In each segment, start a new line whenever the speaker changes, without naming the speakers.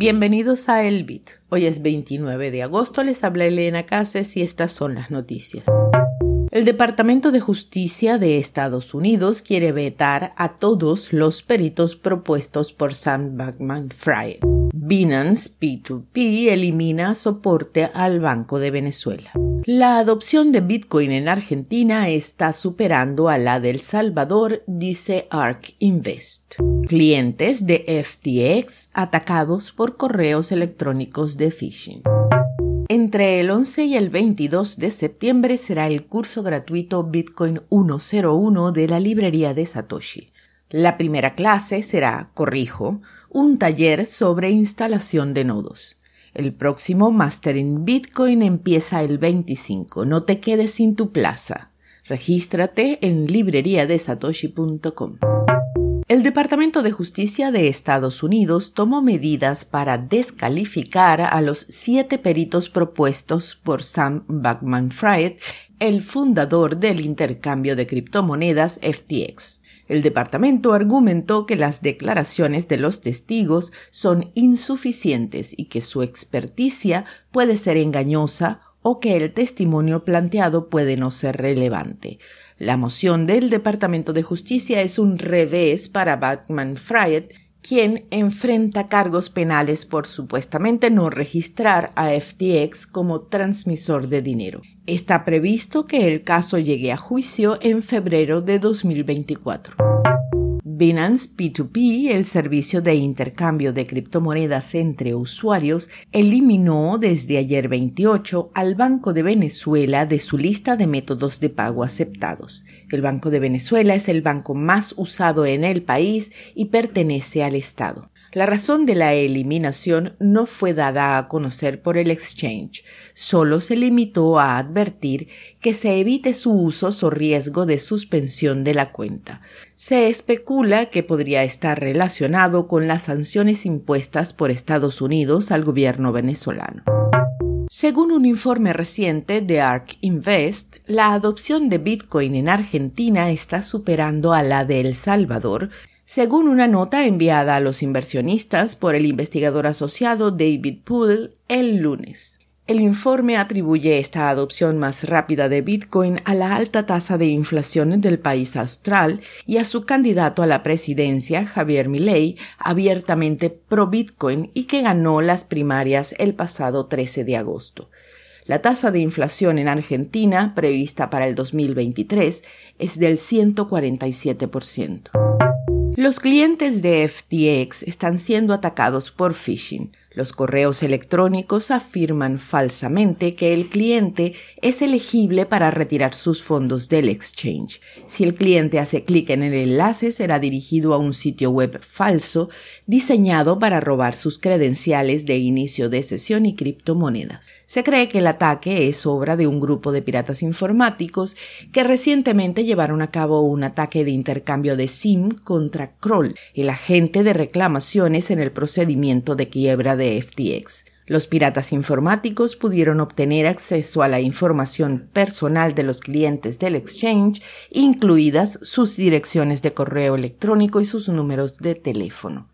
Bienvenidos a El Bit. Hoy es 29 de agosto, les habla Elena Cases y estas son las noticias. El Departamento de Justicia de Estados Unidos quiere vetar a todos los peritos propuestos por Sam Bankman-Fried. Binance P2P elimina soporte al Banco de Venezuela. La adopción de Bitcoin en Argentina está superando a la del Salvador, dice ARK Invest. Clientes de FTX atacados por correos electrónicos de phishing. Entre el 11 y el 22 de septiembre será el curso gratuito Bitcoin 101 de la librería de Satoshi. La primera clase será, corrijo, un taller sobre instalación de nodos. El próximo Master in Bitcoin empieza el 25. No te quedes sin tu plaza. Regístrate en libreriadesatoshi.com. El Departamento de Justicia de Estados Unidos tomó medidas para descalificar a los siete peritos propuestos por Sam Bankman-Fried, el fundador del intercambio de criptomonedas FTX. El departamento argumentó que las declaraciones de los testigos son insuficientes y que su experticia puede ser engañosa o que el testimonio planteado puede no ser relevante. La moción del Departamento de Justicia es un revés para Batman Fried, quien enfrenta cargos penales por supuestamente no registrar a FTX como transmisor de dinero. Está previsto que el caso llegue a juicio en febrero de 2024. Binance P2P, el servicio de intercambio de criptomonedas entre usuarios, eliminó desde ayer 28 al Banco de Venezuela de su lista de métodos de pago aceptados. El Banco de Venezuela es el banco más usado en el país y pertenece al Estado. La razón de la eliminación no fue dada a conocer por el exchange, solo se limitó a advertir que se evite su uso o riesgo de suspensión de la cuenta. Se especula que podría estar relacionado con las sanciones impuestas por Estados Unidos al gobierno venezolano. Según un informe reciente de ARK Invest, la adopción de Bitcoin en Argentina está superando a la de El Salvador, según una nota enviada a los inversionistas por el investigador asociado David Poole el lunes. El informe atribuye esta adopción más rápida de Bitcoin a la alta tasa de inflación del país austral y a su candidato a la presidencia, Javier Milei, abiertamente pro Bitcoin y que ganó las primarias el pasado 13 de agosto. La tasa de inflación en Argentina, prevista para el 2023, es del 147%. Los clientes de FTX están siendo atacados por phishing. Los correos electrónicos afirman falsamente que el cliente es elegible para retirar sus fondos del exchange. Si el cliente hace clic en el enlace, será dirigido a un sitio web falso diseñado para robar sus credenciales de inicio de sesión y criptomonedas. Se cree que el ataque es obra de un grupo de piratas informáticos que recientemente llevaron a cabo un ataque de intercambio de SIM contra Kroll, el agente de reclamaciones en el procedimiento de quiebra FTX. Los piratas informáticos pudieron obtener acceso a la información personal de los clientes del exchange, incluidas sus direcciones de correo electrónico y sus números de teléfono.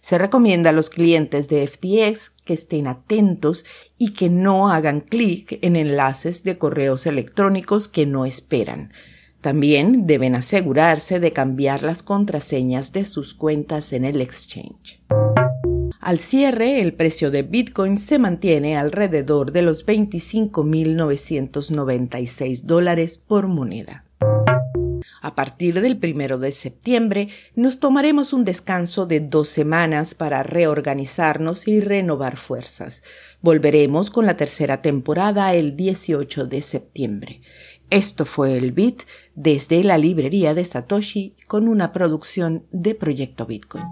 Se recomienda a los clientes de FTX que estén atentos y que no hagan clic en enlaces de correos electrónicos que no esperan. También deben asegurarse de cambiar las contraseñas de sus cuentas en el exchange. Al cierre, el precio de Bitcoin se mantiene alrededor de los 25.996 dólares por moneda. A partir del primero de septiembre nos tomaremos un descanso de dos semanas para reorganizarnos y renovar fuerzas. Volveremos con la tercera temporada el 18 de septiembre. Esto fue el Bit desde la librería de Satoshi con una producción de Proyecto Bitcoin.